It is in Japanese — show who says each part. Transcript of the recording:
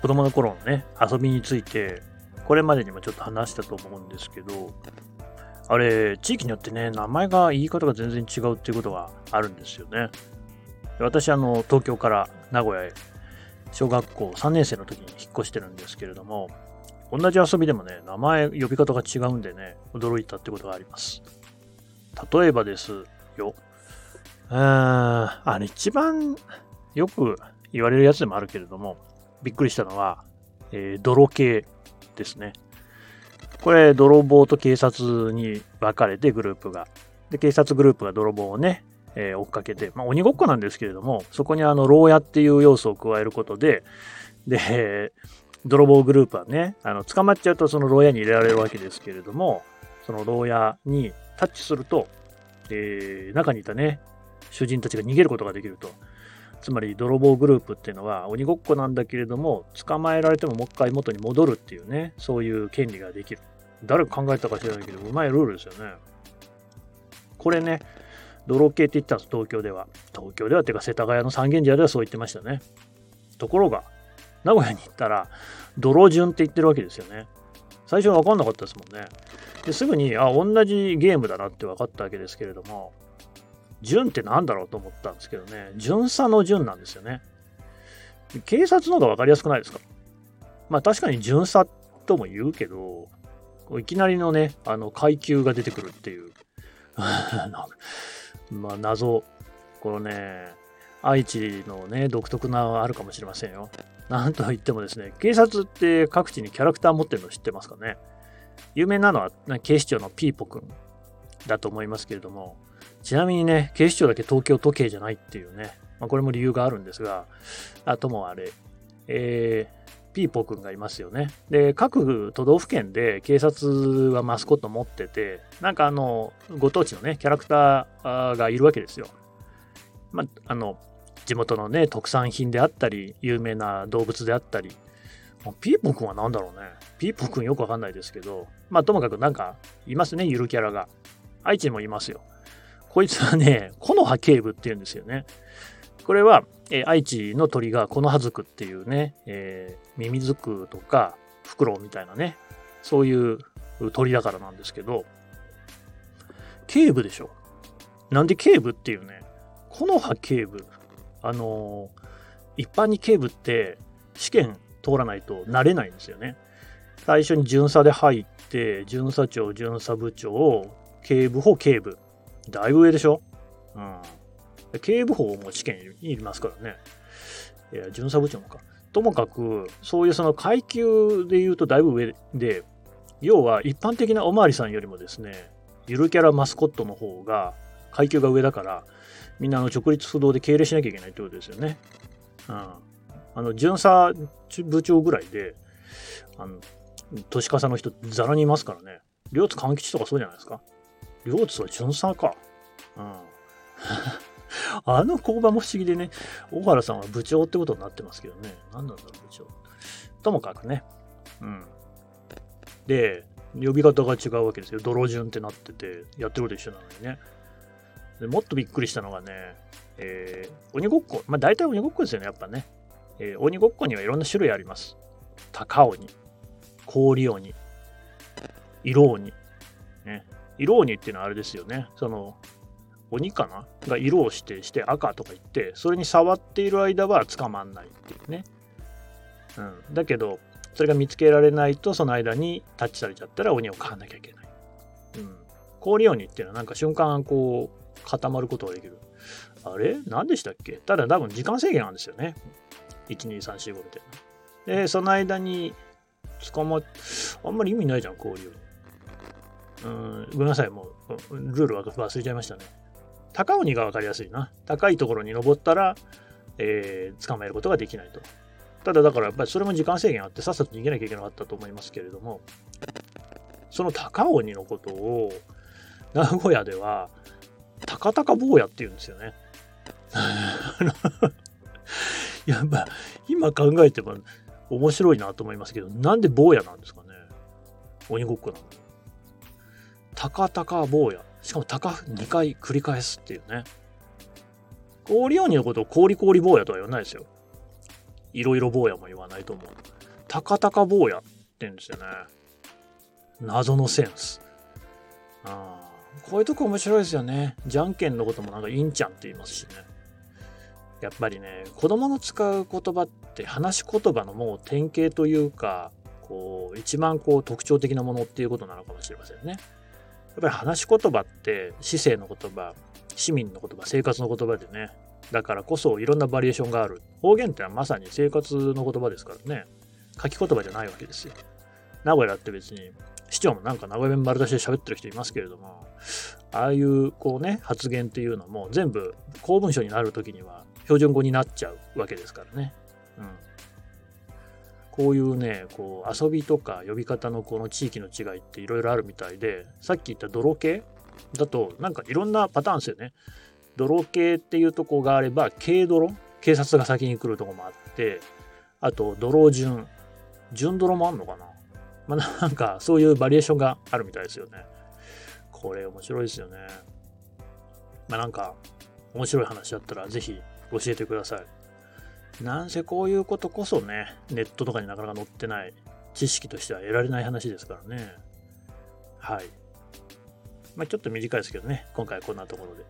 Speaker 1: 子供の頃のね、遊びについて、これまでにもちょっと話したと思うんですけど、あれ、地域によってね、名前が言い方が全然違うっていうことがあるんですよね。私、あの、東京から名古屋へ、小学校3年生の時に引っ越してるんですけれども、同じ遊びでもね、名前、呼び方が違うんでね、驚いたってことがあります。例えばですよ。うーん、あの、一番よく言われるやつでもあるけれども、びっくりしたのは、えー、泥系ですね。これ、泥棒と警察に分かれてグループが。で、警察グループが泥棒をね、えー、追っかけて、まあ、鬼ごっこなんですけれども、そこにあの、牢屋っていう要素を加えることで、で、泥棒グループはね、あの、捕まっちゃうとその牢屋に入れられるわけですけれども、その牢屋にタッチすると、えー、中にいたね、主人たちが逃げることができると。つまり泥棒グループっていうのは鬼ごっこなんだけれども捕まえられてももう一回元に戻るっていうねそういう権利ができる。誰が考えたか知らないけどうまいルールですよね。これね泥系って言ったんです東京では東京ではっていうか世田谷の三軒茶屋ではそう言ってましたね。ところが名古屋に行ったら泥順って言ってるわけですよね。最初は分かんなかったですもんね。ですぐにあ同じゲームだなって分かったわけですけれども順って何だろうと思ったんですけどね、巡査の順なんですよね。警察の方が分かりやすくないですか？まあ確かに巡査とも言うけど、いきなりのね、あの階級が出てくるっていう。まあ謎。このね、愛知のね、独特なあるかもしれませんよ。なんと言ってもですね、警察って各地にキャラクター持ってるの知ってますかね？有名なのは警視庁のピーポくんだと思いますけれども、ちなみにね、警視庁だけ東京都警じゃないっていうね、まあ、これも理由があるんですが、あともあれ、えー、ピーポくんがいますよね。で、各都道府県で警察はマスコット持ってて、なんかあの、ご当地のね、キャラクターがいるわけですよ。まあ、あの、地元のね、特産品であったり、有名な動物であったり、ピーポくんは何だろうね。ピーポくんよくわかんないですけど、まあともかくなんかいますね、ゆるキャラが。愛知にもいますよ。こいつはね、木の葉警部っていうんですよね。これは、えー、愛知の鳥が木の葉づくっていうね、えー、ミミズクとかフクロウみたいなね、そういう鳥だからなんですけど、警部でしょ。なんで警部っていうね、木の葉警部。あのー、一般に警部って試験通らないとなれないんですよね。最初に巡査で入って、巡査長、巡査部長、警部補、警部。だいぶ上でしょ？うん。警部補も試験にいますからね。いや、巡査部長もか。ともかく、そういうその階級で言うとだいぶ上で、要は一般的なおまわりさんよりもですね、ゆるキャラマスコットの方が階級が上だから、みんなあの直立不動で敬礼しなきゃいけないってことですよね。うん。あの、巡査部長ぐらいで、あの、年笠の人ざらにいますからね。両津勘吉とかそうじゃないですか。両津は巡査か。うん。あの工場も不思議でね、小原さんは部長ってことになってますけどね。何なんだろう、部長。ともかくね。うん。で、呼び方が違うわけですよ。泥順ってなってて、やってること一緒なのにね。でもっとびっくりしたのがね、えー、鬼ごっこ。まあ大体鬼ごっこですよね、やっぱね。えー、鬼ごっこにはいろんな種類あります。高鬼、氷鬼、色鬼、ね、色鬼っていうのはあれですよね。その、鬼かな？が色を指定して赤とか言って、それに触っている間は捕まんないっていうね。うん。だけど、それが見つけられないと、その間にタッチされちゃったら鬼を飼わなきゃいけない。うん。氷鬼っていうのはなんか瞬間こう固まることができる。あれ？何でしたっけ？ただ多分時間制限なんですよね。1、2、3、4、5みたいな。で、その間に捕まっ、あんまり意味ないじゃん、氷鬼。うん、ごめんなさい、もう、ルールは忘れちゃいましたね。高鬼が分かりやすいな。高いところに登ったら、えー、捕まえることができないと。ただだからやっぱりそれも時間制限あってさっさと逃げなきゃいけなかったと思いますけれども、その高鬼のことを名古屋では、高々坊やって言うんですよね。やっぱ今考えても面白いなと思いますけど、なんで坊やなんですかね。鬼ごっこなのに。高坊や。しかも高2回繰り返すっていうね。氷鬼のことを氷氷坊やとは言わないですよ。いろいろ坊やも言わないと思う。たかたか坊やって言うんですよね。謎のセンス。あこういうとこ面白いですよね。じゃんけんのこともなんかインちゃんって言いますしね。やっぱりね、子供の使う言葉って話し言葉のもう典型というか、こう、一番こう特徴的なものっていうことなのかもしれませんね。やっぱり話し言葉って市政の言葉、市民の言葉、生活の言葉でね、だからこそいろんなバリエーションがある。方言ってのはまさに生活の言葉ですからね。書き言葉じゃないわけですよ。名古屋だって別に市長もなんか名古屋弁丸出しで喋ってる人いますけれども、ああいうこうね、発言っていうのも全部公文書になるときには標準語になっちゃうわけですからね。うん。こういうね、こう遊びとか呼び方のこの地域の違いっていろいろあるみたいで、さっき言った泥系だとなんかいろんなパターンですよね。泥系っていうとこがあれば、軽泥？警察が先に来るとこもあって、あと泥順、順泥もあんのかな？まあ、なんかそういうバリエーションがあるみたいですよね。これ面白いですよね。まあなんか面白い話あったらぜひ教えてください。なんせこういうことこそね、ネットとかになかなか載ってない知識としては得られない話ですからね。はい。まあちょっと短いですけどね、今回はこんなところで。